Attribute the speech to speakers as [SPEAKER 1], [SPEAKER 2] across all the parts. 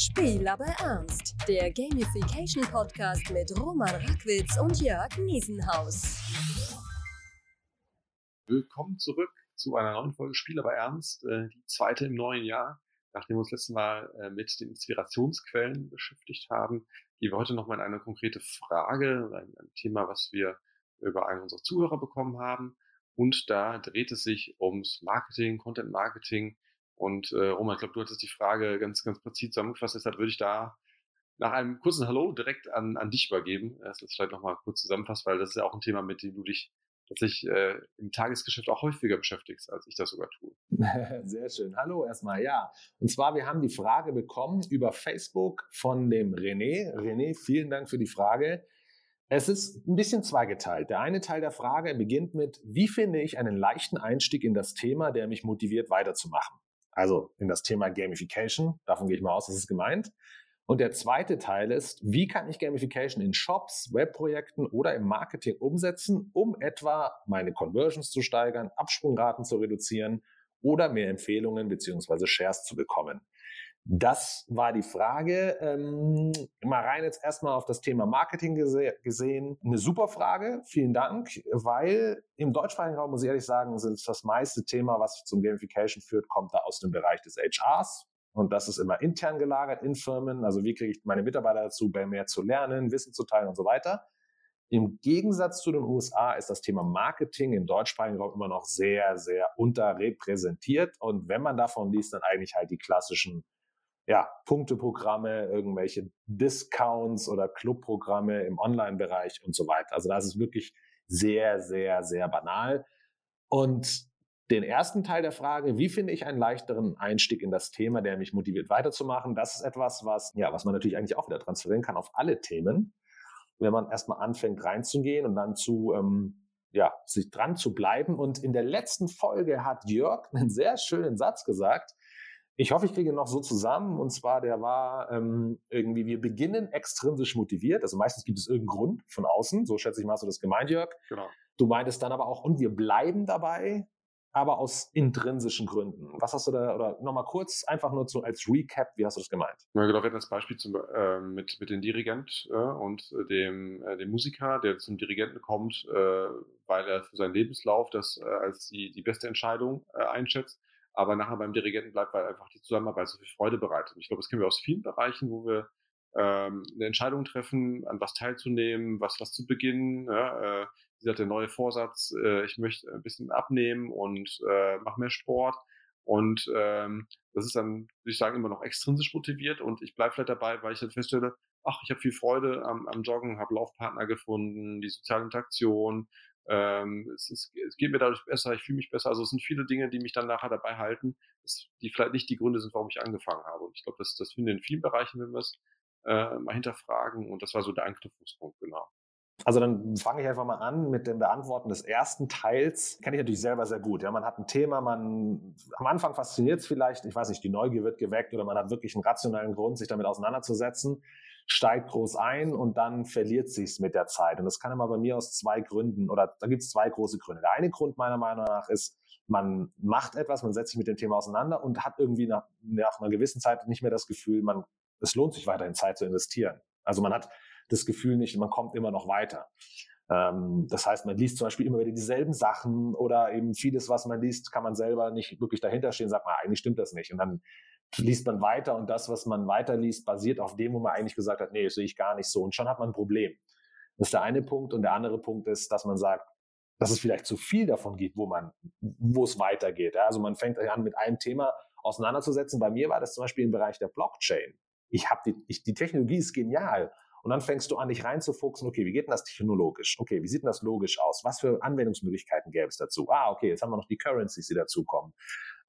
[SPEAKER 1] Spiel aber ernst. Der Gamification Podcast mit Roman Rackwitz und Jörg Niesenhaus.
[SPEAKER 2] Willkommen zurück zu einer neuen Folge Spiel aber ernst, äh, die zweite im neuen Jahr. Nachdem wir uns letztes Mal äh, mit den Inspirationsquellen beschäftigt haben, gehen wir heute nochmal in eine konkrete Frage, ein, ein Thema, was wir über einen unserer Zuhörer bekommen haben. Und da dreht es sich ums Marketing, Content Marketing und äh, Roman, ich glaube, du hattest die Frage ganz, ganz präzise zusammengefasst, deshalb würde ich da nach einem kurzen Hallo direkt an, an dich übergeben, dass du das vielleicht nochmal kurz zusammenfasst, weil das ist ja auch ein Thema, mit dem du dich tatsächlich äh, im Tagesgeschäft auch häufiger beschäftigst, als ich das sogar tue.
[SPEAKER 3] Sehr schön. Hallo erstmal, ja. Und zwar, wir haben die Frage bekommen über Facebook von dem René. René, vielen Dank für die Frage. Es ist ein bisschen zweigeteilt. Der eine Teil der Frage beginnt mit, wie finde ich einen leichten Einstieg in das Thema, der mich motiviert weiterzumachen? Also in das Thema Gamification, davon gehe ich mal aus, das ist gemeint. Und der zweite Teil ist, wie kann ich Gamification in Shops, Webprojekten oder im Marketing umsetzen, um etwa meine Conversions zu steigern, Absprungraten zu reduzieren oder mehr Empfehlungen beziehungsweise Shares zu bekommen. Das war die Frage. Ähm, mal rein jetzt erstmal auf das Thema Marketing gese gesehen. Eine super Frage, vielen Dank, weil im deutschsprachigen Raum, muss ich ehrlich sagen, sind das meiste Thema, was zum Gamification führt, kommt da aus dem Bereich des HRs. Und das ist immer intern gelagert in Firmen. Also wie kriege ich meine Mitarbeiter dazu, mehr zu lernen, Wissen zu teilen und so weiter. Im Gegensatz zu den USA ist das Thema Marketing im deutschsprachigen Raum immer noch sehr, sehr unterrepräsentiert. Und wenn man davon liest, dann eigentlich halt die klassischen ja, Punkteprogramme, irgendwelche Discounts oder Clubprogramme im Online-Bereich und so weiter. Also das ist wirklich sehr, sehr, sehr banal. Und den ersten Teil der Frage, wie finde ich einen leichteren Einstieg in das Thema, der mich motiviert weiterzumachen, das ist etwas, was, ja, was man natürlich eigentlich auch wieder transferieren kann auf alle Themen. Wenn man erstmal anfängt reinzugehen und dann zu, ähm, ja, sich dran zu bleiben. Und in der letzten Folge hat Jörg einen sehr schönen Satz gesagt, ich hoffe, ich kriege noch so zusammen. Und zwar, der war ähm, irgendwie, wir beginnen extrinsisch motiviert. Also meistens gibt es irgendeinen Grund von außen. So schätze ich mal, hast du das gemeint, Jörg. Genau. Du meintest dann aber auch, und wir bleiben dabei, aber aus intrinsischen Gründen. Was hast du da, oder nochmal kurz, einfach nur so als Recap, wie hast du das gemeint?
[SPEAKER 2] Ja, genau, wir hatten das Beispiel zum, äh, mit, mit dem Dirigent äh, und dem, äh, dem Musiker, der zum Dirigenten kommt, äh, weil er für seinen Lebenslauf das äh, als die, die beste Entscheidung äh, einschätzt aber nachher beim Dirigenten bleibt, weil einfach die Zusammenarbeit so viel Freude bereitet. Ich glaube, das kennen wir aus vielen Bereichen, wo wir ähm, eine Entscheidung treffen, an was teilzunehmen, was was zu beginnen. Ja, äh, wie gesagt, der neue Vorsatz, äh, ich möchte ein bisschen abnehmen und äh, mache mehr Sport. Und ähm, das ist dann, würde ich sagen, immer noch extrinsisch motiviert und ich bleibe vielleicht dabei, weil ich dann feststelle, ach, ich habe viel Freude am, am Joggen, habe Laufpartner gefunden, die soziale Interaktion, ähm, es, ist, es geht mir dadurch besser, ich fühle mich besser. Also es sind viele Dinge, die mich dann nachher dabei halten, die vielleicht nicht die Gründe sind, warum ich angefangen habe. Und ich glaube, das, das finden wir in vielen Bereichen, wenn wir es äh, mal hinterfragen. Und das war so der Anknüpfungspunkt, genau.
[SPEAKER 3] Also dann fange ich einfach mal an mit dem Beantworten des ersten Teils. Kenne ich natürlich selber sehr gut. Ja, man hat ein Thema, man am Anfang fasziniert es vielleicht, ich weiß nicht, die Neugier wird geweckt oder man hat wirklich einen rationalen Grund, sich damit auseinanderzusetzen steigt groß ein und dann verliert sich's mit der Zeit. Und das kann immer bei mir aus zwei Gründen oder da gibt es zwei große Gründe. Der eine Grund meiner Meinung nach ist, man macht etwas, man setzt sich mit dem Thema auseinander und hat irgendwie nach, nach einer gewissen Zeit nicht mehr das Gefühl, man, es lohnt sich weiterhin Zeit zu investieren. Also man hat das Gefühl nicht, man kommt immer noch weiter. Ähm, das heißt, man liest zum Beispiel immer wieder dieselben Sachen oder eben vieles, was man liest, kann man selber nicht wirklich dahinter stehen, sagt man, eigentlich stimmt das nicht. Und dann liest man weiter und das, was man weiterliest, basiert auf dem, wo man eigentlich gesagt hat, nee, das sehe ich gar nicht so. Und schon hat man ein Problem. Das ist der eine Punkt. Und der andere Punkt ist, dass man sagt, dass es vielleicht zu viel davon gibt, wo man, wo es weitergeht. Also man fängt an, mit einem Thema auseinanderzusetzen. Bei mir war das zum Beispiel im Bereich der Blockchain. Ich habe die, ich, die Technologie ist genial. Und dann fängst du an, dich reinzufuchsen, okay, wie geht denn das technologisch? Okay, wie sieht denn das logisch aus? Was für Anwendungsmöglichkeiten gäbe es dazu? Ah, okay, jetzt haben wir noch die Currencies, die dazukommen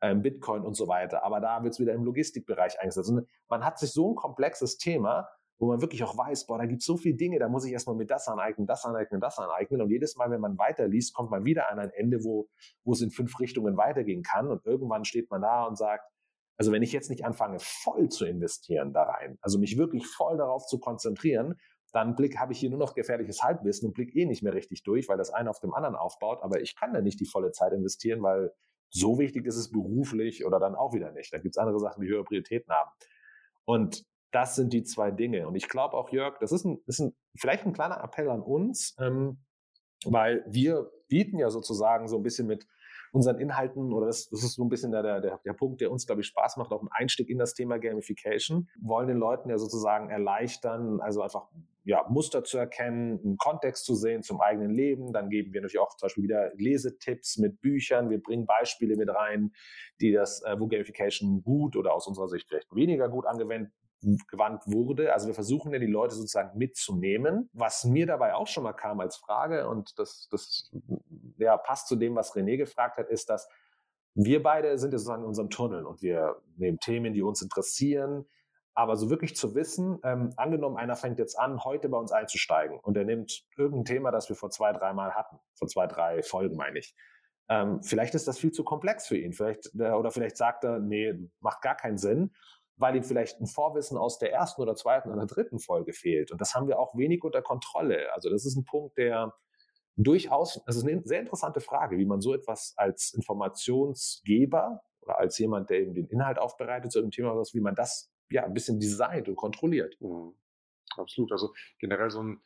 [SPEAKER 3] ähm, Bitcoin und so weiter. Aber da wird es wieder im Logistikbereich eingesetzt. Und man hat sich so ein komplexes Thema, wo man wirklich auch weiß, boah, da gibt es so viele Dinge, da muss ich erstmal mit das aneignen, das aneignen, das aneignen. Und jedes Mal, wenn man weiterliest, kommt man wieder an ein Ende, wo, wo es in fünf Richtungen weitergehen kann. Und irgendwann steht man da und sagt, also wenn ich jetzt nicht anfange, voll zu investieren da rein, also mich wirklich voll darauf zu konzentrieren, dann blick habe ich hier nur noch gefährliches Halbwissen und blick eh nicht mehr richtig durch, weil das eine auf dem anderen aufbaut. Aber ich kann da nicht die volle Zeit investieren, weil so wichtig ist es beruflich oder dann auch wieder nicht. Da gibt es andere Sachen, die höhere Prioritäten haben. Und Das sind die zwei Dinge. Und ich glaube auch, Jörg, das ist, ein, ist ein, vielleicht ein kleiner Appell an uns, ähm, weil wir bieten ja sozusagen so ein bisschen mit unseren Inhalten, oder das, das ist so ein bisschen der, der, der Punkt, der uns, glaube ich, Spaß macht, auch ein Einstieg in das Thema Gamification, wollen den Leuten ja sozusagen erleichtern, also einfach ja, Muster zu erkennen, einen Kontext zu sehen zum eigenen Leben. Dann geben wir natürlich auch zum Beispiel wieder Lesetipps mit Büchern. Wir bringen Beispiele mit rein, die das, äh, wo Gamification gut oder aus unserer Sicht vielleicht weniger gut angewendet gewandt wurde. Also wir versuchen ja die Leute sozusagen mitzunehmen. Was mir dabei auch schon mal kam als Frage und das, das ja, passt zu dem, was René gefragt hat, ist, dass wir beide sind ja sozusagen in unserem Tunnel und wir nehmen Themen, die uns interessieren. Aber so wirklich zu wissen, ähm, angenommen, einer fängt jetzt an, heute bei uns einzusteigen und er nimmt irgendein Thema, das wir vor zwei, drei Mal hatten, vor zwei, drei Folgen meine ich. Ähm, vielleicht ist das viel zu komplex für ihn. Vielleicht, äh, oder vielleicht sagt er, nee, macht gar keinen Sinn weil ihm vielleicht ein Vorwissen aus der ersten oder zweiten oder dritten Folge fehlt. Und das haben wir auch wenig unter Kontrolle. Also das ist ein Punkt, der durchaus, das ist eine sehr interessante Frage, wie man so etwas als Informationsgeber oder als jemand, der eben den Inhalt aufbereitet zu einem Thema, wie man das ja ein bisschen designt und kontrolliert. Mhm.
[SPEAKER 2] Absolut. Also generell so ein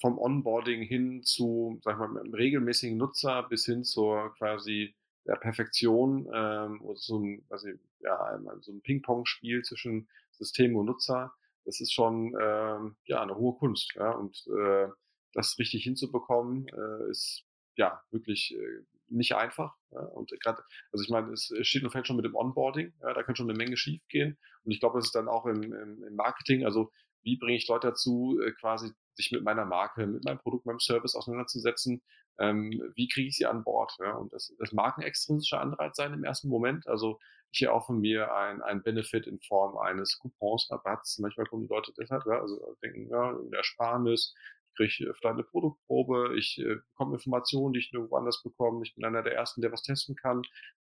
[SPEAKER 2] vom Onboarding hin zu, sag mal, einem regelmäßigen Nutzer bis hin zur quasi der Perfektion ähm, oder so ein, ich, ja, so ein Ping-Pong-Spiel zwischen System und Nutzer, das ist schon ähm, ja eine hohe Kunst. Ja? Und äh, das richtig hinzubekommen, äh, ist ja wirklich äh, nicht einfach. Ja? Und gerade, also ich meine, es steht und fällt schon mit dem Onboarding, ja? da kann schon eine Menge schief gehen. Und ich glaube, das ist dann auch im, im, im Marketing, also wie bringe ich Leute dazu, äh, quasi sich mit meiner Marke, mit meinem Produkt, meinem Service auseinanderzusetzen, ähm, wie kriege ich sie an Bord? Ja? Und das, das mag ein extrinsischer Anreiz sein im ersten Moment. Also ich erhoffe mir ein, ein Benefit in Form eines Coupons, Rabatts. Manchmal kommen die Leute deshalb, ja, also denken, ja, eine Ersparnis, kriege vielleicht eine Produktprobe, ich äh, bekomme Informationen, die ich nirgendwo anders bekomme, ich bin einer der Ersten, der was testen kann.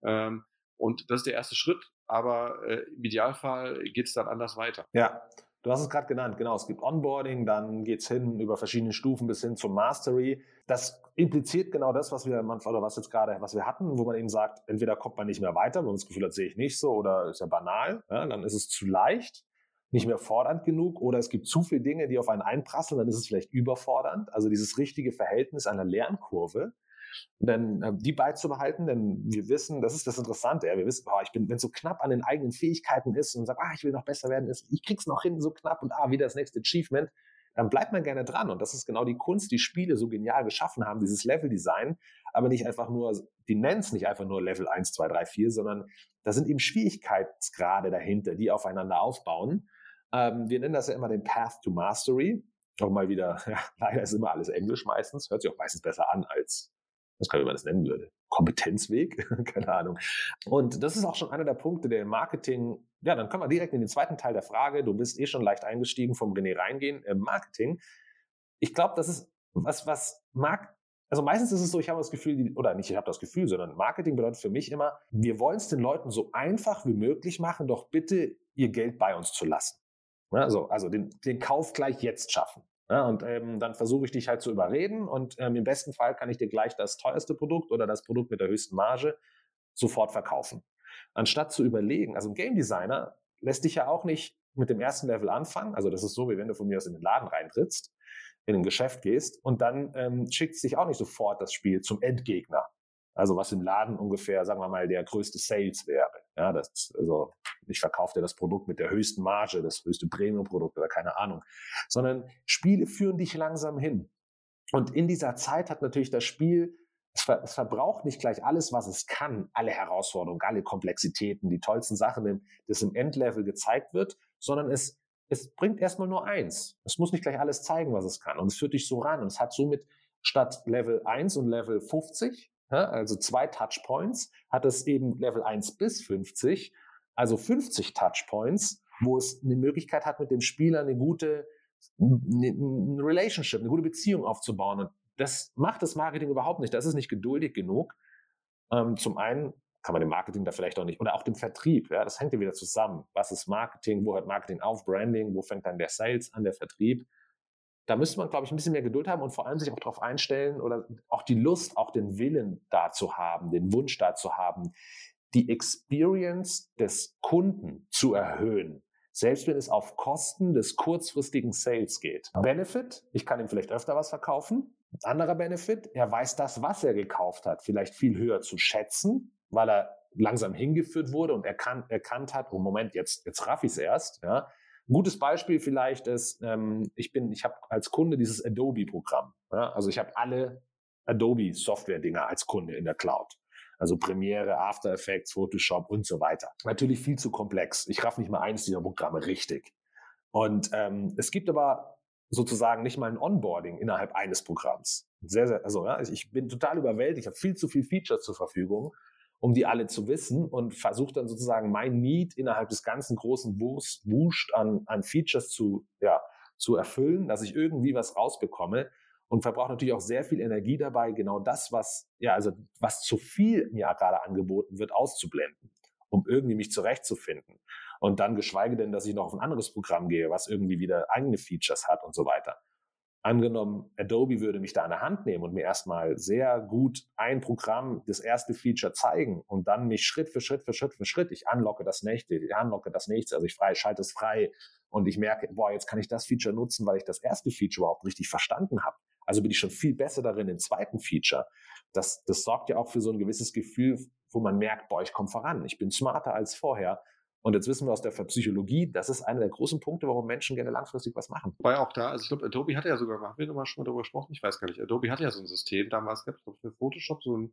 [SPEAKER 2] Ähm, und das ist der erste Schritt, aber äh, im Idealfall geht es dann anders weiter.
[SPEAKER 3] Ja, Du hast es gerade genannt, genau. Es gibt Onboarding, dann geht es hin über verschiedene Stufen bis hin zum Mastery. Das impliziert genau das, was wir oder was jetzt gerade, was wir hatten, wo man eben sagt, entweder kommt man nicht mehr weiter, wenn man das Gefühl hat, sehe ich nicht so, oder ist ja banal, ja, dann ist es zu leicht, nicht mehr fordernd genug, oder es gibt zu viele Dinge, die auf einen einprasseln, dann ist es vielleicht überfordernd. Also dieses richtige Verhältnis einer Lernkurve denn äh, die beizubehalten, denn wir wissen, das ist das Interessante, ja, wir wissen, oh, ich bin, wenn es so knapp an den eigenen Fähigkeiten ist und sagt, ah, ich will noch besser werden, ist, ich krieg's noch hin, so knapp und ah, wieder das nächste Achievement, dann bleibt man gerne dran. Und das ist genau die Kunst, die Spiele so genial geschaffen haben, dieses Level-Design, aber nicht einfach nur, die nennen es nicht einfach nur Level 1, 2, 3, 4, sondern da sind eben Schwierigkeitsgrade dahinter, die aufeinander aufbauen. Ähm, wir nennen das ja immer den Path to Mastery. Auch mal wieder, ja, leider ist immer alles Englisch meistens, hört sich auch meistens besser an als was kann man das nennen würde. Kompetenzweg, keine Ahnung. Und das ist auch schon einer der Punkte, der im Marketing, ja, dann können wir direkt in den zweiten Teil der Frage, du bist eh schon leicht eingestiegen vom René reingehen, im Marketing. Ich glaube, das ist was, was Mark, also meistens ist es so, ich habe das Gefühl, oder nicht, ich habe das Gefühl, sondern Marketing bedeutet für mich immer, wir wollen es den Leuten so einfach wie möglich machen, doch bitte ihr Geld bei uns zu lassen. Also, also den, den Kauf gleich jetzt schaffen. Ja, und ähm, dann versuche ich dich halt zu überreden und ähm, im besten Fall kann ich dir gleich das teuerste Produkt oder das Produkt mit der höchsten Marge sofort verkaufen. Anstatt zu überlegen, also ein Game Designer lässt dich ja auch nicht mit dem ersten Level anfangen. Also das ist so, wie wenn du von mir aus in den Laden reintrittst, in ein Geschäft gehst und dann ähm, schickt sich auch nicht sofort das Spiel zum Endgegner. Also was im Laden ungefähr, sagen wir mal, der größte Sales wäre. Ja, das, also ich verkaufe dir das Produkt mit der höchsten Marge, das höchste Premium-Produkt oder keine Ahnung. Sondern Spiele führen dich langsam hin. Und in dieser Zeit hat natürlich das Spiel, es, ver, es verbraucht nicht gleich alles, was es kann, alle Herausforderungen, alle Komplexitäten, die tollsten Sachen, das im Endlevel gezeigt wird, sondern es, es bringt erstmal nur eins. Es muss nicht gleich alles zeigen, was es kann. Und es führt dich so ran. Und es hat somit statt Level 1 und Level 50 also zwei Touchpoints, hat es eben Level 1 bis 50, also 50 Touchpoints, wo es eine Möglichkeit hat, mit dem Spieler eine gute eine Relationship, eine gute Beziehung aufzubauen. Und das macht das Marketing überhaupt nicht. Das ist nicht geduldig genug. Ähm, zum einen kann man dem Marketing da vielleicht auch nicht, oder auch dem Vertrieb, ja, das hängt ja wieder zusammen. Was ist Marketing? Wo hört Marketing auf? Branding? Wo fängt dann der Sales an, der Vertrieb? Da müsste man, glaube ich, ein bisschen mehr Geduld haben und vor allem sich auch darauf einstellen oder auch die Lust, auch den Willen dazu haben, den Wunsch dazu haben, die Experience des Kunden zu erhöhen. selbst wenn es auf Kosten des kurzfristigen Sales geht. Benefit, ich kann ihm vielleicht öfter was verkaufen. Anderer Benefit, er weiß das, was er gekauft hat, vielleicht viel höher zu schätzen, weil er langsam hingeführt wurde und erkannt, erkannt hat, oh Moment, jetzt, jetzt raff ich es erst. Ja. Ein gutes Beispiel vielleicht ist, ähm, ich bin, ich habe als Kunde dieses Adobe-Programm. Ja. Also ich habe alle Adobe-Software-Dinger als Kunde in der Cloud. Also Premiere, After Effects, Photoshop und so weiter. Natürlich viel zu komplex. Ich raff nicht mal eins dieser Programme richtig. Und ähm, es gibt aber sozusagen nicht mal ein Onboarding innerhalb eines Programms. Sehr, sehr, also ja, ich bin total überwältigt. Ich habe viel zu viel Features zur Verfügung, um die alle zu wissen und versuche dann sozusagen mein Need innerhalb des ganzen großen Wuscht an, an Features zu, ja, zu erfüllen, dass ich irgendwie was rausbekomme und verbraucht natürlich auch sehr viel Energie dabei, genau das, was, ja, also was zu viel mir gerade angeboten wird, auszublenden, um irgendwie mich zurechtzufinden. Und dann geschweige denn, dass ich noch auf ein anderes Programm gehe, was irgendwie wieder eigene Features hat und so weiter. Angenommen, Adobe würde mich da an der Hand nehmen und mir erstmal sehr gut ein Programm, das erste Feature zeigen und dann mich Schritt für Schritt für Schritt für Schritt, ich unlocke das nächste, ich unlocke das nächste, also ich frei, schalte es frei und ich merke, boah, jetzt kann ich das Feature nutzen, weil ich das erste Feature überhaupt richtig verstanden habe. Also bin ich schon viel besser darin im zweiten Feature. Das, das sorgt ja auch für so ein gewisses Gefühl, wo man merkt, boah, ich komme voran, ich bin smarter als vorher. Und jetzt wissen wir aus der Psychologie, das ist einer der großen Punkte, warum Menschen gerne langfristig was machen.
[SPEAKER 2] War ja auch da, also ich glaube, Adobe hatte ja sogar, haben wir nochmal schon mal darüber gesprochen, ich weiß gar nicht, Adobe hatte ja so ein System, damals gab es für Photoshop so ein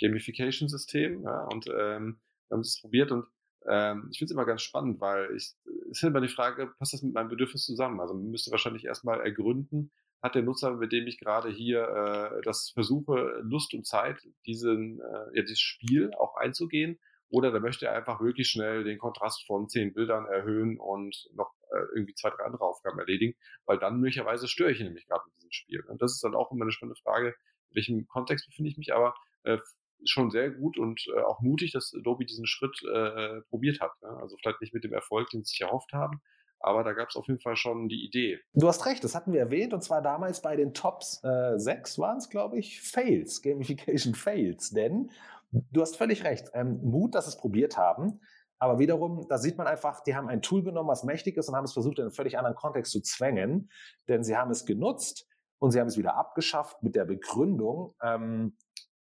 [SPEAKER 2] Gamification-System, ja, und ähm, wir haben es probiert und ähm, ich finde es immer ganz spannend, weil ich, es ist immer die Frage, passt das mit meinem Bedürfnis zusammen? Also man müsste wahrscheinlich erstmal ergründen, hat der Nutzer, mit dem ich gerade hier äh, das versuche, Lust und Zeit, diesen, äh, ja, dieses Spiel auch einzugehen? Oder da möchte er einfach wirklich schnell den Kontrast von zehn Bildern erhöhen und noch äh, irgendwie zwei, drei andere Aufgaben erledigen, weil dann möglicherweise störe ich nämlich gerade mit diesem Spiel. Und das ist dann auch immer eine spannende Frage, in welchem Kontext befinde ich mich, aber äh, schon sehr gut und äh, auch mutig, dass Adobe diesen Schritt äh, probiert hat. Ne? Also vielleicht nicht mit dem Erfolg, den sie sich erhofft haben, aber da gab es auf jeden Fall schon die Idee.
[SPEAKER 3] Du hast recht, das hatten wir erwähnt und zwar damals bei den Tops äh, 6 waren es, glaube ich, Fails, Gamification Fails. Denn du hast völlig recht, ähm, Mut, dass es probiert haben. Aber wiederum, da sieht man einfach, die haben ein Tool genommen, was mächtig ist und haben es versucht, in einen völlig anderen Kontext zu zwängen. Denn sie haben es genutzt und sie haben es wieder abgeschafft mit der Begründung, ähm,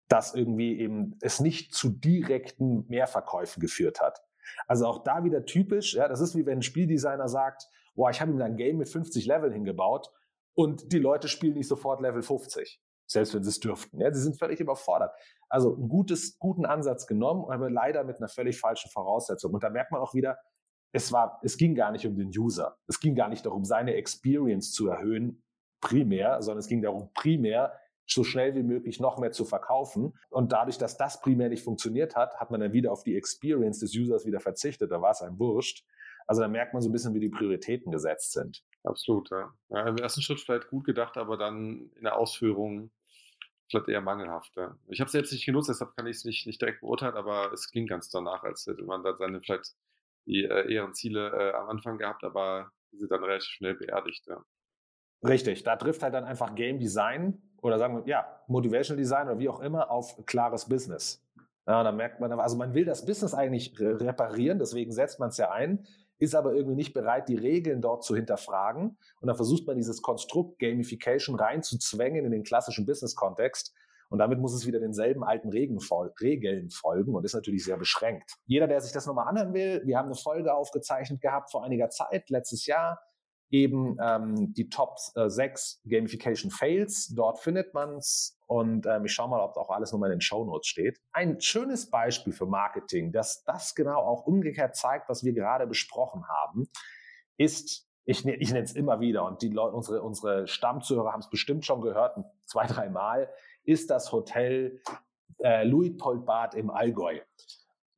[SPEAKER 3] dass irgendwie eben es nicht zu direkten Mehrverkäufen geführt hat. Also auch da wieder typisch, ja, das ist wie wenn ein Spieldesigner sagt, boah, ich habe ihm ein Game mit 50 Level hingebaut und die Leute spielen nicht sofort Level 50, selbst wenn sie es dürften. Ja, sie sind völlig überfordert. Also einen gutes, guten Ansatz genommen, aber leider mit einer völlig falschen Voraussetzung. Und da merkt man auch wieder, es war, es ging gar nicht um den User. Es ging gar nicht darum, seine Experience zu erhöhen, primär, sondern es ging darum, primär so schnell wie möglich noch mehr zu verkaufen. Und dadurch, dass das primär nicht funktioniert hat, hat man dann wieder auf die Experience des Users wieder verzichtet. Da war es ein Wurscht. Also da merkt man so ein bisschen, wie die Prioritäten gesetzt sind.
[SPEAKER 2] Absolut, ja. ja Im ersten Schritt vielleicht gut gedacht, aber dann in der Ausführung vielleicht eher mangelhaft. Ja. Ich habe es selbst nicht genutzt, deshalb kann ich es nicht, nicht direkt beurteilen, aber es klingt ganz danach, als hätte man da seine vielleicht die äh, ehren Ziele äh, am Anfang gehabt, aber diese dann relativ schnell beerdigt. Ja.
[SPEAKER 3] Richtig, da trifft halt dann einfach Game Design oder sagen wir, ja, Motivational Design oder wie auch immer auf klares Business. Ja, dann merkt man, also man will das Business eigentlich reparieren, deswegen setzt man es ja ein, ist aber irgendwie nicht bereit, die Regeln dort zu hinterfragen. Und dann versucht man dieses Konstrukt Gamification reinzuzwängen in den klassischen Business-Kontext. Und damit muss es wieder denselben alten Regeln folgen und ist natürlich sehr beschränkt. Jeder, der sich das nochmal anhören will, wir haben eine Folge aufgezeichnet gehabt vor einiger Zeit, letztes Jahr, eben ähm, die Top äh, 6 Gamification Fails. Dort findet man es und ähm, ich schaue mal, ob auch alles nochmal in den Show Notes steht. Ein schönes Beispiel für Marketing, das das genau auch umgekehrt zeigt, was wir gerade besprochen haben, ist, ich, ne, ich nenne es immer wieder und die Leute, unsere, unsere Stammzuhörer haben es bestimmt schon gehört, zwei, drei Mal, ist das Hotel äh, Luitpoldbad im Allgäu.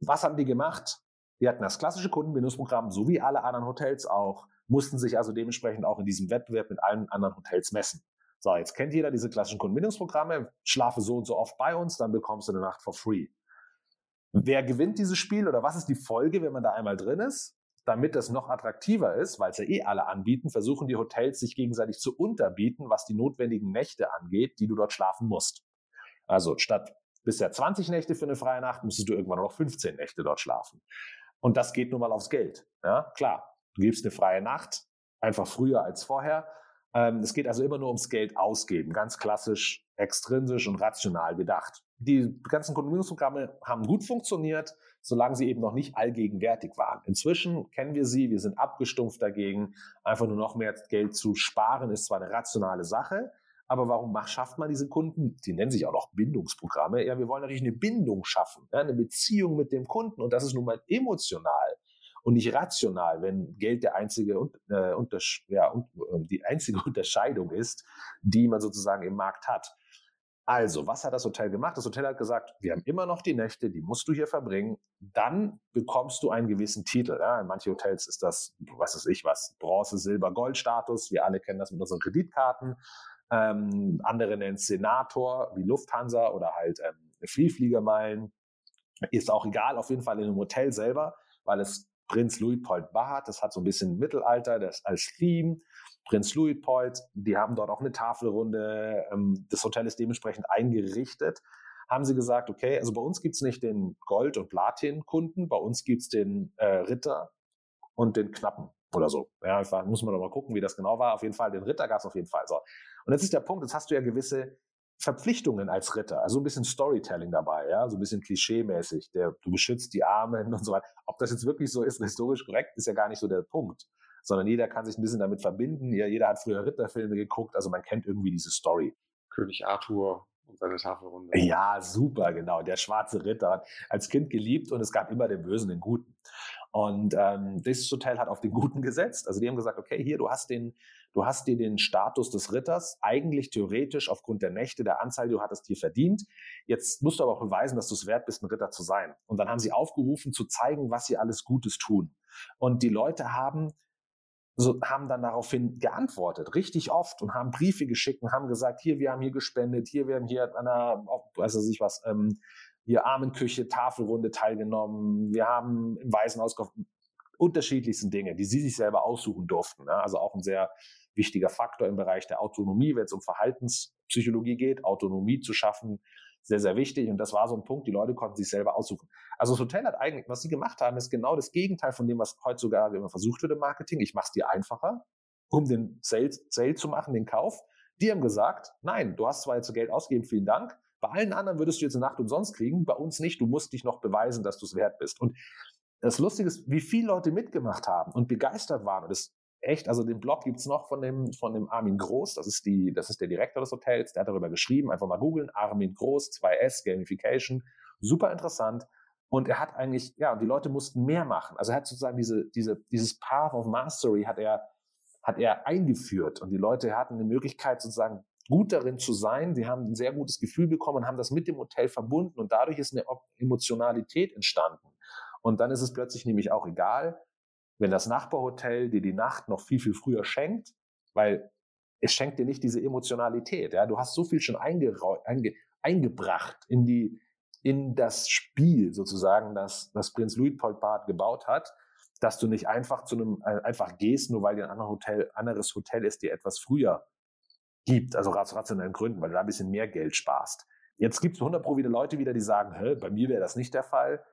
[SPEAKER 3] Was haben die gemacht? Die hatten das klassische Kundenbindungsprogramm, so wie alle anderen Hotels auch mussten sich also dementsprechend auch in diesem Wettbewerb mit allen anderen Hotels messen. So, jetzt kennt jeder diese klassischen Kundenbindungsprogramme, schlafe so und so oft bei uns, dann bekommst du eine Nacht for free. Wer gewinnt dieses Spiel oder was ist die Folge, wenn man da einmal drin ist? Damit das noch attraktiver ist, weil es ja eh alle anbieten, versuchen die Hotels sich gegenseitig zu unterbieten, was die notwendigen Nächte angeht, die du dort schlafen musst. Also statt bisher 20 Nächte für eine freie Nacht, müsstest du irgendwann noch 15 Nächte dort schlafen. Und das geht nun mal aufs Geld. Ja, klar. Du gibst eine freie Nacht, einfach früher als vorher. Ähm, es geht also immer nur ums Geld ausgeben, ganz klassisch, extrinsisch und rational gedacht. Die ganzen Kondensationsprogramme haben gut funktioniert, solange sie eben noch nicht allgegenwärtig waren. Inzwischen kennen wir sie, wir sind abgestumpft dagegen. Einfach nur noch mehr Geld zu sparen ist zwar eine rationale Sache, aber warum schafft man diese Kunden? Die nennen sich auch noch Bindungsprogramme. Ja, wir wollen natürlich eine Bindung schaffen, ja, eine Beziehung mit dem Kunden und das ist nun mal emotional und nicht rational, wenn Geld der einzige äh, Untersch ja, äh, die einzige Unterscheidung ist, die man sozusagen im Markt hat. Also, was hat das Hotel gemacht? Das Hotel hat gesagt, wir haben immer noch die Nächte, die musst du hier verbringen. Dann bekommst du einen gewissen Titel. Ja, in manchen Hotels ist das, was weiß ich was, Bronze, Silber, Gold Status. Wir alle kennen das mit unseren Kreditkarten. Ähm, andere nennen es Senator, wie Lufthansa oder halt ähm, Vielfliegermeilen. Ist auch egal, auf jeden Fall in einem Hotel selber, weil es Prinz Luitpold Bad, das hat so ein bisschen Mittelalter, das als Theme. Prinz Luitpold, die haben dort auch eine Tafelrunde. Ähm, das Hotel ist dementsprechend eingerichtet. Haben sie gesagt, okay, also bei uns gibt es nicht den Gold- und Platin-Kunden, bei uns gibt es den äh, Ritter und den Knappen oder so. Ja, muss man doch mal gucken, wie das genau war. Auf jeden Fall, den Ritter gab es auf jeden Fall. So. Und jetzt ist der Punkt, jetzt hast du ja gewisse Verpflichtungen als Ritter, also ein bisschen Storytelling dabei, ja, so ein bisschen klischee-mäßig. Der, du beschützt die Armen und so weiter. Ob das jetzt wirklich so ist, historisch korrekt, ist ja gar nicht so der Punkt. Sondern jeder kann sich ein bisschen damit verbinden. Ja, jeder hat früher Ritterfilme geguckt, also man kennt irgendwie diese Story.
[SPEAKER 2] König Arthur und seine Tafelrunde.
[SPEAKER 3] Ja, super, genau. Der schwarze Ritter als Kind geliebt und es gab immer den Bösen, den Guten. Und ähm, dieses Hotel hat auf den Guten gesetzt. Also die haben gesagt, okay, hier, du hast den, du hast dir den Status des Ritters eigentlich theoretisch aufgrund der Nächte, der Anzahl, die du hattest, hier verdient. Jetzt musst du aber auch beweisen, dass du es wert bist, ein Ritter zu sein. Und dann haben sie aufgerufen, zu zeigen, was sie alles Gutes tun. Und die Leute haben so, haben dann daraufhin geantwortet, richtig oft und haben Briefe geschickt und haben gesagt, hier, wir haben hier gespendet, hier, wir haben hier an einer, weiß ich was, ähm, hier Armenküche, Tafelrunde teilgenommen. Wir haben im Waisenhaus unterschiedlichsten Dinge, die sie sich selber aussuchen durften. Ne? Also auch ein sehr wichtiger Faktor im Bereich der Autonomie, wenn es um Verhaltenspsychologie geht, Autonomie zu schaffen, sehr, sehr wichtig. Und das war so ein Punkt, die Leute konnten sich selber aussuchen. Also das Hotel hat eigentlich, was sie gemacht haben, ist genau das Gegenteil von dem, was heutzutage immer versucht wird im Marketing. Ich mache es dir einfacher, um den Sale, Sale zu machen, den Kauf. Die haben gesagt, nein, du hast zwar jetzt Geld ausgegeben, vielen Dank, bei allen anderen würdest du jetzt eine Nacht umsonst kriegen, bei uns nicht. Du musst dich noch beweisen, dass du es wert bist. Und das Lustige ist, wie viele Leute mitgemacht haben und begeistert waren. Und das echt, also den Blog gibt's noch von dem, von dem Armin Groß, das ist, die, das ist der Direktor des Hotels, der hat darüber geschrieben, einfach mal googeln, Armin Groß, 2S, Gamification, super interessant. Und er hat eigentlich, ja, die Leute mussten mehr machen. Also er hat sozusagen diese, diese, dieses Path of Mastery hat er, hat er eingeführt und die Leute hatten eine Möglichkeit sozusagen gut darin zu sein. Sie haben ein sehr gutes Gefühl bekommen, haben das mit dem Hotel verbunden und dadurch ist eine Emotionalität entstanden. Und dann ist es plötzlich nämlich auch egal, wenn das Nachbarhotel dir die Nacht noch viel, viel früher schenkt, weil es schenkt dir nicht diese Emotionalität. Ja? Du hast so viel schon einge eingebracht in die, in das Spiel sozusagen, das, das Prinz Luitpold Bad gebaut hat, dass du nicht einfach zu einem, äh, einfach gehst, nur weil dir ein anderes Hotel, anderes Hotel ist, dir etwas früher gibt, also aus rationellen Gründen, weil du da ein bisschen mehr Geld sparst. Jetzt gibt es 100 pro wieder Leute wieder, die sagen, bei mir wäre das nicht der Fall.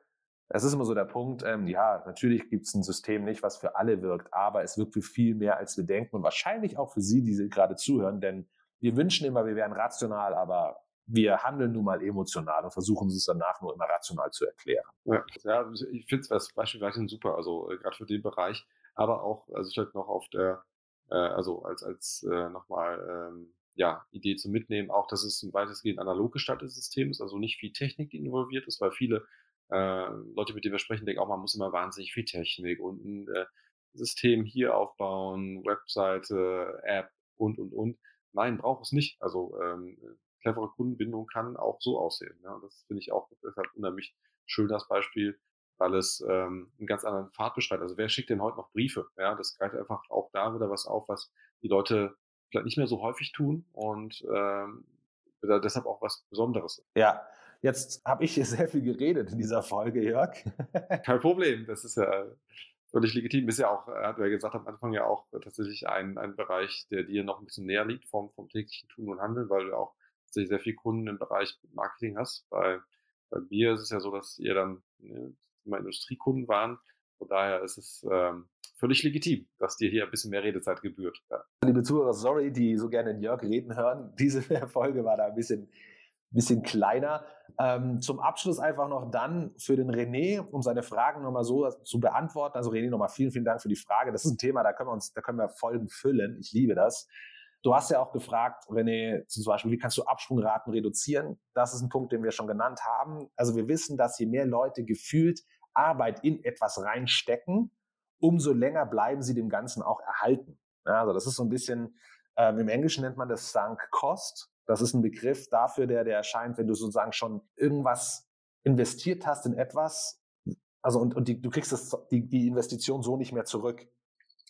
[SPEAKER 3] Es ist immer so der Punkt, ähm, ja, natürlich gibt es ein System nicht, was für alle wirkt, aber es wirkt für viel mehr, als wir denken und wahrscheinlich auch für Sie, die Sie gerade zuhören, denn wir wünschen immer, wir wären rational, aber wir handeln nun mal emotional und versuchen es danach nur immer rational zu erklären.
[SPEAKER 2] Ja, ja ich finde es das Beispiel weiterhin super, also äh, gerade für den Bereich, aber auch, also vielleicht noch auf der äh, also als, als äh, nochmal ähm, ja, Idee zum Mitnehmen, auch dass es ein weitestgehend analog gestaltetes System ist, also nicht viel Technik involviert ist, weil viele äh, Leute, mit denen wir sprechen, denken auch, man muss immer wahnsinnig viel Technik und ein äh, System hier aufbauen, Webseite, App und, und, und. Nein, braucht es nicht. Also ähm, clevere Kundenbindung kann auch so aussehen. Ja? Und das finde ich auch deshalb unheimlich schön, das Beispiel, weil es ähm, einen ganz anderen Pfad beschreibt. Also wer schickt denn heute noch Briefe? Ja, das greift einfach auch da wieder was auf, was die Leute vielleicht nicht mehr so häufig tun und ähm, deshalb auch was Besonderes.
[SPEAKER 3] Ja, jetzt habe ich hier sehr viel geredet in dieser Folge, Jörg.
[SPEAKER 2] Kein Problem, das ist ja völlig legitim. Ist ja auch, hat er ja gesagt am Anfang ja auch tatsächlich ein, ein Bereich, der dir noch ein bisschen näher liegt vom, vom täglichen Tun und Handeln, weil du auch tatsächlich sehr viele Kunden im Bereich Marketing hast. Bei, bei mir ist es ja so, dass ihr dann ne, immer Industriekunden waren. Von daher ist es ähm, völlig legitim, dass dir hier ein bisschen mehr Redezeit gebührt. Ja.
[SPEAKER 3] Liebe Zuhörer, sorry, die so gerne Jörg reden hören. Diese Folge war da ein bisschen, bisschen kleiner. Ähm, zum Abschluss einfach noch dann für den René, um seine Fragen nochmal so zu beantworten. Also René, nochmal vielen, vielen Dank für die Frage. Das ist ein Thema, da können wir uns, da können wir Folgen füllen. Ich liebe das. Du hast ja auch gefragt, René, zum Beispiel, wie kannst du Absprungraten reduzieren? Das ist ein Punkt, den wir schon genannt haben. Also wir wissen, dass je mehr Leute gefühlt Arbeit in etwas reinstecken, umso länger bleiben sie dem Ganzen auch erhalten. Ja, also das ist so ein bisschen, ähm, im Englischen nennt man das Sunk Cost. Das ist ein Begriff dafür, der, der erscheint, wenn du sozusagen schon irgendwas investiert hast in etwas, also und, und die, du kriegst das, die, die Investition so nicht mehr zurück.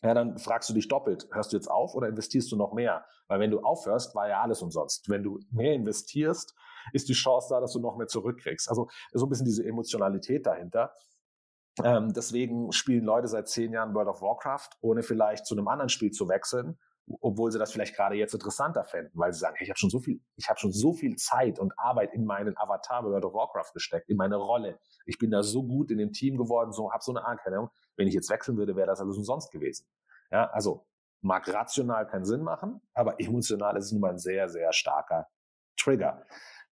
[SPEAKER 3] Ja, dann fragst du dich doppelt, hörst du jetzt auf oder investierst du noch mehr? Weil wenn du aufhörst, war ja alles umsonst. Wenn du mehr investierst, ist die Chance da, dass du noch mehr zurückkriegst. Also so ein bisschen diese Emotionalität dahinter. Ähm, deswegen spielen Leute seit zehn Jahren World of Warcraft, ohne vielleicht zu einem anderen Spiel zu wechseln, obwohl sie das vielleicht gerade jetzt interessanter fänden, weil sie sagen, hey, ich habe schon so viel, ich habe schon so viel Zeit und Arbeit in meinen Avatar bei World of Warcraft gesteckt, in meine Rolle. Ich bin da so gut in dem Team geworden, so habe so eine Anerkennung. Wenn ich jetzt wechseln würde, wäre das alles umsonst gewesen. Ja, also mag rational keinen Sinn machen, aber emotional ist es nun mal ein sehr, sehr starker Trigger.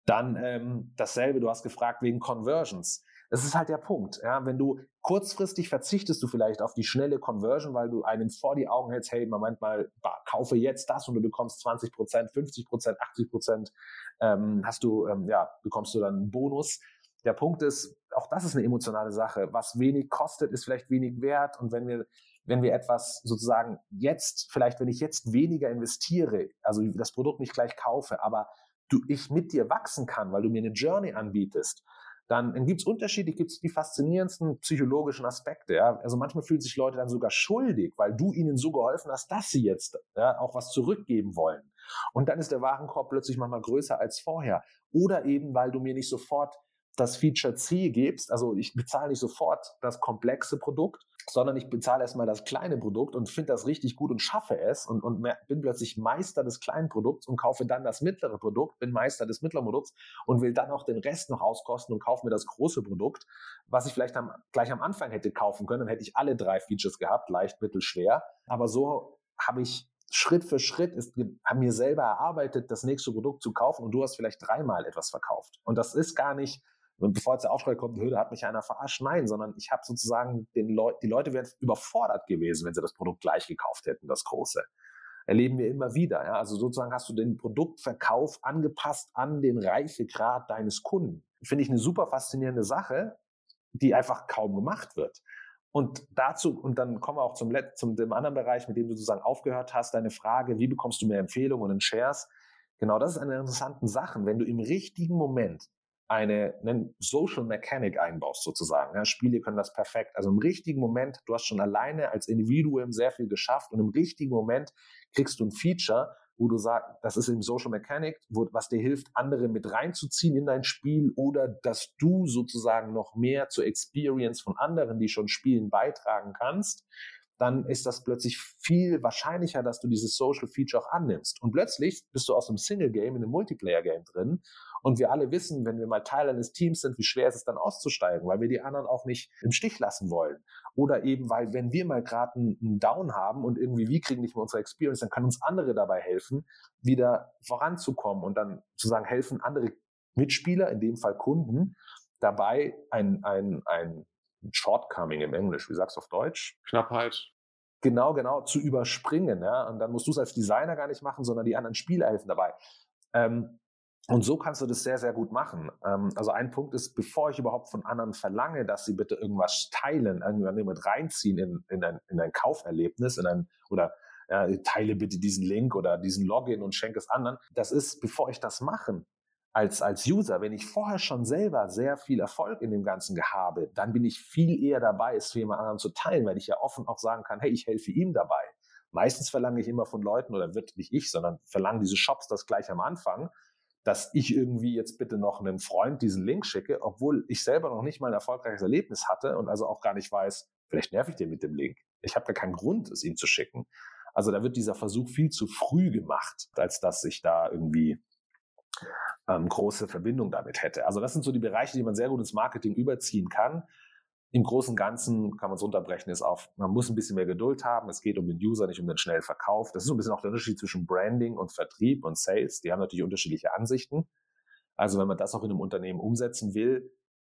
[SPEAKER 3] Dann ähm, dasselbe, du hast gefragt wegen Conversions. Das ist halt der Punkt. Ja, wenn du kurzfristig verzichtest du vielleicht auf die schnelle Conversion, weil du einen vor die Augen hältst, hey, Moment mal, kaufe jetzt das und du bekommst 20 Prozent, 50 Prozent, 80 Prozent, ähm, hast du, ähm, ja, bekommst du dann einen Bonus. Der Punkt ist, auch das ist eine emotionale Sache. Was wenig kostet, ist vielleicht wenig wert. Und wenn wir, wenn wir etwas sozusagen jetzt, vielleicht wenn ich jetzt weniger investiere, also das Produkt nicht gleich kaufe, aber du, ich mit dir wachsen kann, weil du mir eine Journey anbietest, dann, dann gibt es unterschiedlich, gibt es die faszinierendsten psychologischen Aspekte. Ja? Also manchmal fühlen sich Leute dann sogar schuldig, weil du ihnen so geholfen hast, dass sie jetzt ja, auch was zurückgeben wollen. Und dann ist der Warenkorb plötzlich manchmal größer als vorher. Oder eben, weil du mir nicht sofort das Feature C gibst, also ich bezahle nicht sofort das komplexe Produkt, sondern ich bezahle erstmal das kleine Produkt und finde das richtig gut und schaffe es und, und bin plötzlich Meister des kleinen Produkts und kaufe dann das mittlere Produkt, bin Meister des mittleren Produkts und will dann auch den Rest noch auskosten und kaufe mir das große Produkt, was ich vielleicht am, gleich am Anfang hätte kaufen können, dann hätte ich alle drei Features gehabt, leicht, mittel, schwer. Aber so habe ich Schritt für Schritt ist, haben mir selber erarbeitet, das nächste Produkt zu kaufen und du hast vielleicht dreimal etwas verkauft. Und das ist gar nicht, und bevor jetzt der Aufschrei kommt, Höhle hat mich einer verarscht. Nein, sondern ich habe sozusagen den Leuten, die Leute wären überfordert gewesen, wenn sie das Produkt gleich gekauft hätten, das große. Erleben wir immer wieder. Ja? Also sozusagen hast du den Produktverkauf angepasst an den Reifegrad deines Kunden. Finde ich eine super faszinierende Sache, die einfach kaum gemacht wird. Und dazu, und dann kommen wir auch zum, zum dem anderen Bereich, mit dem du sozusagen aufgehört hast, deine Frage, wie bekommst du mehr Empfehlungen und Shares? Genau, das ist eine interessante Sache. Wenn du im richtigen Moment eine, eine Social Mechanic einbaust sozusagen. Ja, Spiele können das perfekt. Also im richtigen Moment, du hast schon alleine als Individuum sehr viel geschafft und im richtigen Moment kriegst du ein Feature, wo du sagst, das ist im Social Mechanic, wo, was dir hilft, andere mit reinzuziehen in dein Spiel oder dass du sozusagen noch mehr zur Experience von anderen, die schon spielen, beitragen kannst dann ist das plötzlich viel wahrscheinlicher, dass du dieses Social Feature auch annimmst. Und plötzlich bist du aus einem Single Game in einem Multiplayer Game drin. Und wir alle wissen, wenn wir mal Teil eines Teams sind, wie schwer ist es dann auszusteigen, weil wir die anderen auch nicht im Stich lassen wollen. Oder eben, weil wenn wir mal gerade einen Down haben und irgendwie, wie kriegen nicht mehr unsere Experience, dann können uns andere dabei helfen, wieder voranzukommen und dann sozusagen helfen andere Mitspieler, in dem Fall Kunden, dabei ein, ein, ein Shortcoming im Englisch, wie sagst du auf Deutsch?
[SPEAKER 2] Knappheit.
[SPEAKER 3] Genau, genau, zu überspringen. Ja? Und dann musst du es als Designer gar nicht machen, sondern die anderen Spieler helfen dabei. Ähm, und so kannst du das sehr, sehr gut machen. Ähm, also ein Punkt ist, bevor ich überhaupt von anderen verlange, dass sie bitte irgendwas teilen, irgendwie mit reinziehen in, in, ein, in ein Kauferlebnis, in ein, oder ja, teile bitte diesen Link oder diesen Login und schenke es anderen. Das ist, bevor ich das machen, als, als User, wenn ich vorher schon selber sehr viel Erfolg in dem Ganzen habe, dann bin ich viel eher dabei, es für jemand anderen zu teilen, weil ich ja offen auch sagen kann, hey, ich helfe ihm dabei. Meistens verlange ich immer von Leuten, oder wird nicht ich, sondern verlangen diese Shops das gleich am Anfang, dass ich irgendwie jetzt bitte noch einem Freund diesen Link schicke, obwohl ich selber noch nicht mal ein erfolgreiches Erlebnis hatte und also auch gar nicht weiß, vielleicht nerv ich den mit dem Link. Ich habe gar keinen Grund, es ihm zu schicken. Also da wird dieser Versuch viel zu früh gemacht, als dass ich da irgendwie ähm, große Verbindung damit hätte. Also das sind so die Bereiche, die man sehr gut ins Marketing überziehen kann. Im Großen und Ganzen kann man es unterbrechen, ist auf, man muss ein bisschen mehr Geduld haben. Es geht um den User, nicht um den schnellen Verkauf. Das ist so ein bisschen auch der Unterschied zwischen Branding und Vertrieb und Sales. Die haben natürlich unterschiedliche Ansichten. Also wenn man das auch in einem Unternehmen umsetzen will,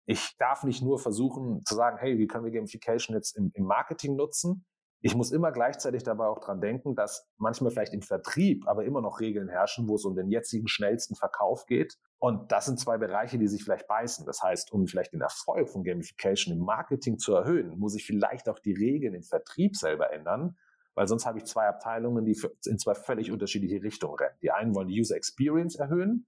[SPEAKER 3] ich darf nicht nur versuchen zu sagen, hey, wie können wir Gamification jetzt im, im Marketing nutzen? Ich muss immer gleichzeitig dabei auch dran denken, dass manchmal vielleicht im Vertrieb aber immer noch Regeln herrschen, wo es um den jetzigen schnellsten Verkauf geht. Und das sind zwei Bereiche, die sich vielleicht beißen. Das heißt, um vielleicht den Erfolg von Gamification im Marketing zu erhöhen, muss ich vielleicht auch die Regeln im Vertrieb selber ändern, weil sonst habe ich zwei Abteilungen, die in zwei völlig unterschiedliche Richtungen rennen. Die einen wollen die User Experience erhöhen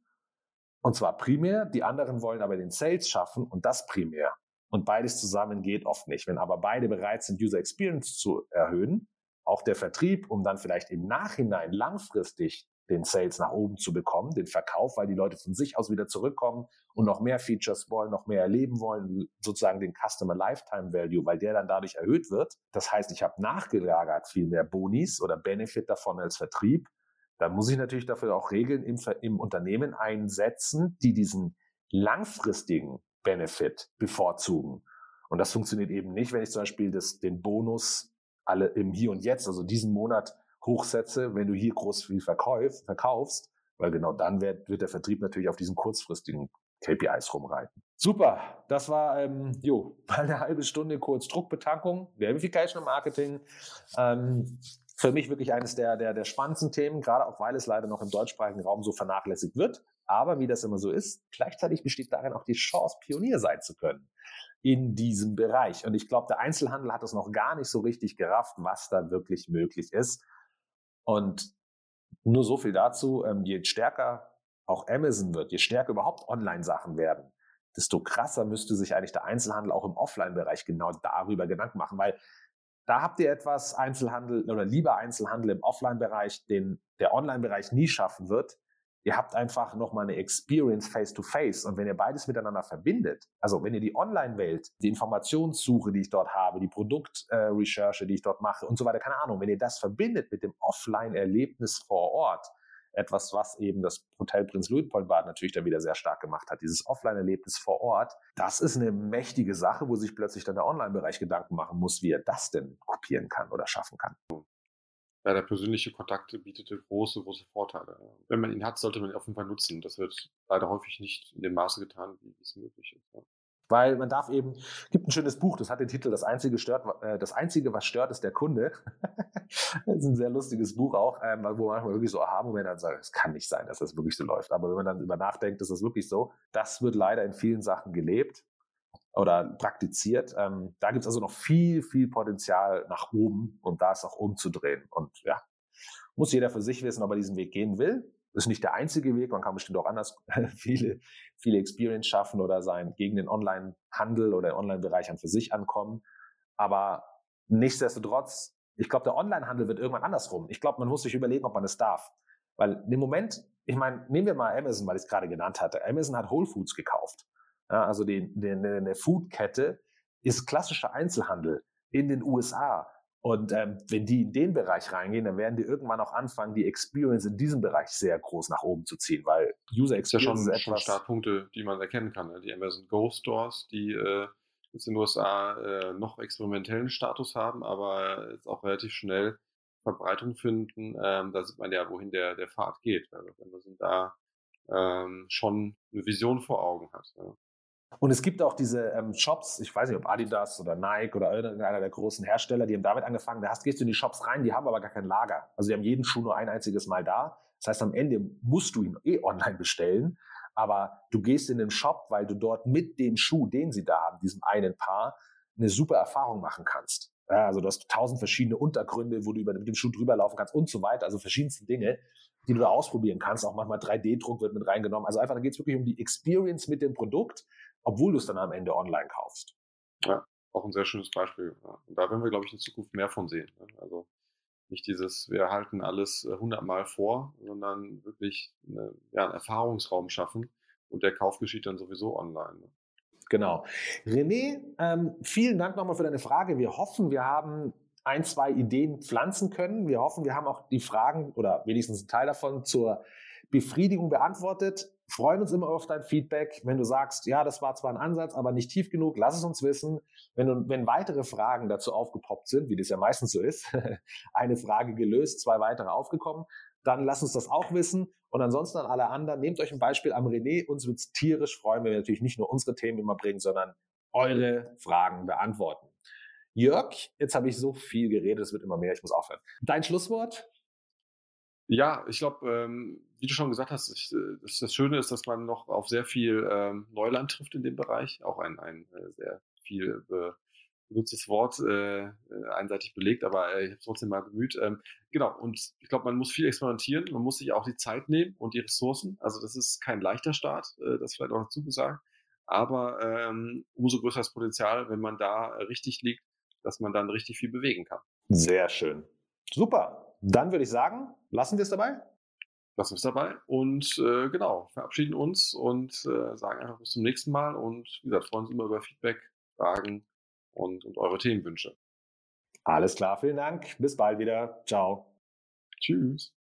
[SPEAKER 3] und zwar primär, die anderen wollen aber den Sales schaffen und das primär. Und beides zusammen geht oft nicht. Wenn aber beide bereit sind, User Experience zu erhöhen, auch der Vertrieb, um dann vielleicht im Nachhinein langfristig den Sales nach oben zu bekommen, den Verkauf, weil die Leute von sich aus wieder zurückkommen und noch mehr Features wollen, noch mehr erleben wollen, sozusagen den Customer Lifetime Value, weil der dann dadurch erhöht wird. Das heißt, ich habe nachgelagert viel mehr Bonis oder Benefit davon als Vertrieb dann muss ich natürlich dafür auch Regeln im, im Unternehmen einsetzen, die diesen langfristigen Benefit bevorzugen. Und das funktioniert eben nicht, wenn ich zum Beispiel das, den Bonus alle im Hier und Jetzt, also diesen Monat hochsetze, wenn du hier groß viel verkauf, verkaufst, weil genau dann wird, wird der Vertrieb natürlich auf diesen kurzfristigen KPIs rumreiten. Super, das war ähm, jo, mal eine halbe Stunde kurz Druckbetankung, Verification Marketing. Ähm, für mich wirklich eines der, der, der spannendsten Themen, gerade auch weil es leider noch im deutschsprachigen Raum so vernachlässigt wird. Aber wie das immer so ist, gleichzeitig besteht darin auch die Chance, Pionier sein zu können in diesem Bereich. Und ich glaube, der Einzelhandel hat es noch gar nicht so richtig gerafft, was da wirklich möglich ist. Und nur so viel dazu, ähm, je stärker auch Amazon wird, je stärker überhaupt Online-Sachen werden, desto krasser müsste sich eigentlich der Einzelhandel auch im Offline-Bereich genau darüber Gedanken machen, weil da habt ihr etwas Einzelhandel oder lieber Einzelhandel im Offline-Bereich, den der Online-Bereich nie schaffen wird. Ihr habt einfach nochmal eine Experience face-to-face. -face. Und wenn ihr beides miteinander verbindet, also wenn ihr die Online-Welt, die Informationssuche, die ich dort habe, die Produktrecherche, äh, die ich dort mache und so weiter, keine Ahnung, wenn ihr das verbindet mit dem Offline-Erlebnis vor Ort, etwas, was eben das Hotel Prinz Luitpold Bad natürlich dann wieder sehr stark gemacht hat. Dieses Offline-Erlebnis vor Ort, das ist eine mächtige Sache, wo sich plötzlich dann der Online-Bereich Gedanken machen muss, wie er das denn kopieren kann oder schaffen kann.
[SPEAKER 2] Ja, der persönliche Kontakt bietet große, große Vorteile. Wenn man ihn hat, sollte man ihn auf jeden Fall nutzen. Das wird leider häufig nicht in dem Maße getan, wie es möglich ist.
[SPEAKER 3] Weil man darf eben, gibt ein schönes Buch, das hat den Titel Das Einzige stört, äh, das Einzige, was stört, ist der Kunde. das ist ein sehr lustiges Buch auch, ähm, wo man manchmal wirklich so Aha-Momente dann sagt, es kann nicht sein, dass das wirklich so läuft. Aber wenn man dann über nachdenkt, ist das wirklich so. Das wird leider in vielen Sachen gelebt oder praktiziert. Ähm, da gibt es also noch viel, viel Potenzial nach oben und da ist auch umzudrehen. Und ja, muss jeder für sich wissen, ob er diesen Weg gehen will. Ist nicht der einzige Weg. Man kann bestimmt auch anders viele, viele Experience schaffen oder sein gegen den Online-Handel oder Online-Bereich an für sich ankommen. Aber nichtsdestotrotz, ich glaube, der Online-Handel wird irgendwann andersrum. Ich glaube, man muss sich überlegen, ob man es darf. Weil im Moment, ich meine, nehmen wir mal Amazon, weil ich es gerade genannt hatte. Amazon hat Whole Foods gekauft. Ja, also die, die, die, eine Food-Kette ist klassischer Einzelhandel in den USA. Und ähm, wenn die in den Bereich reingehen, dann werden die irgendwann auch anfangen, die Experience in diesem Bereich sehr groß nach oben zu ziehen, weil User Experience
[SPEAKER 2] ist ja schon, ist etwas schon Startpunkte, die man erkennen kann. Ne? Die Amazon Go Stores, die äh, jetzt in den USA äh, noch experimentellen Status haben, aber jetzt auch relativ schnell Verbreitung finden. Ähm, da sieht man ja, wohin der, der Pfad geht. Also Amazon da ähm, schon eine Vision vor Augen hat. Ja.
[SPEAKER 3] Und es gibt auch diese ähm, Shops, ich weiß nicht, ob Adidas oder Nike oder irgendeiner der großen Hersteller, die haben damit angefangen, da hast, gehst du in die Shops rein, die haben aber gar kein Lager. Also die haben jeden Schuh nur ein einziges Mal da. Das heißt, am Ende musst du ihn eh online bestellen, aber du gehst in den Shop, weil du dort mit dem Schuh, den sie da haben, diesem einen Paar, eine super Erfahrung machen kannst. Ja, also du hast tausend verschiedene Untergründe, wo du über mit dem Schuh drüber laufen kannst und so weiter, also verschiedenste Dinge, die du da ausprobieren kannst. Auch manchmal 3D-Druck wird mit reingenommen. Also einfach, da geht es wirklich um die Experience mit dem Produkt obwohl du es dann am Ende online kaufst.
[SPEAKER 2] Ja, auch ein sehr schönes Beispiel. Und da werden wir, glaube ich, in Zukunft mehr von sehen. Ne? Also nicht dieses, wir halten alles äh, hundertmal vor, sondern wirklich eine, ja, einen Erfahrungsraum schaffen und der Kauf geschieht dann sowieso online. Ne?
[SPEAKER 3] Genau. René, ähm, vielen Dank nochmal für deine Frage. Wir hoffen, wir haben ein, zwei Ideen pflanzen können. Wir hoffen, wir haben auch die Fragen oder wenigstens einen Teil davon zur Befriedigung beantwortet. freuen uns immer auf dein Feedback. Wenn du sagst, ja, das war zwar ein Ansatz, aber nicht tief genug, lass es uns wissen. Wenn, du, wenn weitere Fragen dazu aufgepoppt sind, wie das ja meistens so ist, eine Frage gelöst, zwei weitere aufgekommen, dann lass uns das auch wissen. Und ansonsten an alle anderen, nehmt euch ein Beispiel am René. Uns wird es tierisch freuen, wenn wir natürlich nicht nur unsere Themen immer bringen, sondern eure Fragen beantworten. Jörg, jetzt habe ich so viel geredet, es wird immer mehr, ich muss aufhören. Dein Schlusswort?
[SPEAKER 2] Ja, ich glaube, ähm, wie du schon gesagt hast, ich, äh, das, das, Schöne ist, dass man noch auf sehr viel ähm, Neuland trifft in dem Bereich. Auch ein, ein äh, sehr viel benutztes Wort, äh, äh, einseitig belegt, aber äh, ich habe es trotzdem mal bemüht. Ähm, genau, und ich glaube, man muss viel experimentieren, man muss sich auch die Zeit nehmen und die Ressourcen. Also das ist kein leichter Start, das vielleicht auch dazu gesagt. Aber ähm, umso größer das Potenzial, wenn man da richtig liegt, dass man dann richtig viel bewegen kann.
[SPEAKER 3] Sehr schön. Super. Dann würde ich sagen, lassen wir es dabei?
[SPEAKER 2] Lassen wir es dabei und äh, genau, verabschieden uns und äh, sagen einfach bis zum nächsten Mal und wie gesagt, freuen uns immer über Feedback, Fragen und, und eure Themenwünsche.
[SPEAKER 3] Alles klar, vielen Dank. Bis bald wieder. Ciao.
[SPEAKER 2] Tschüss.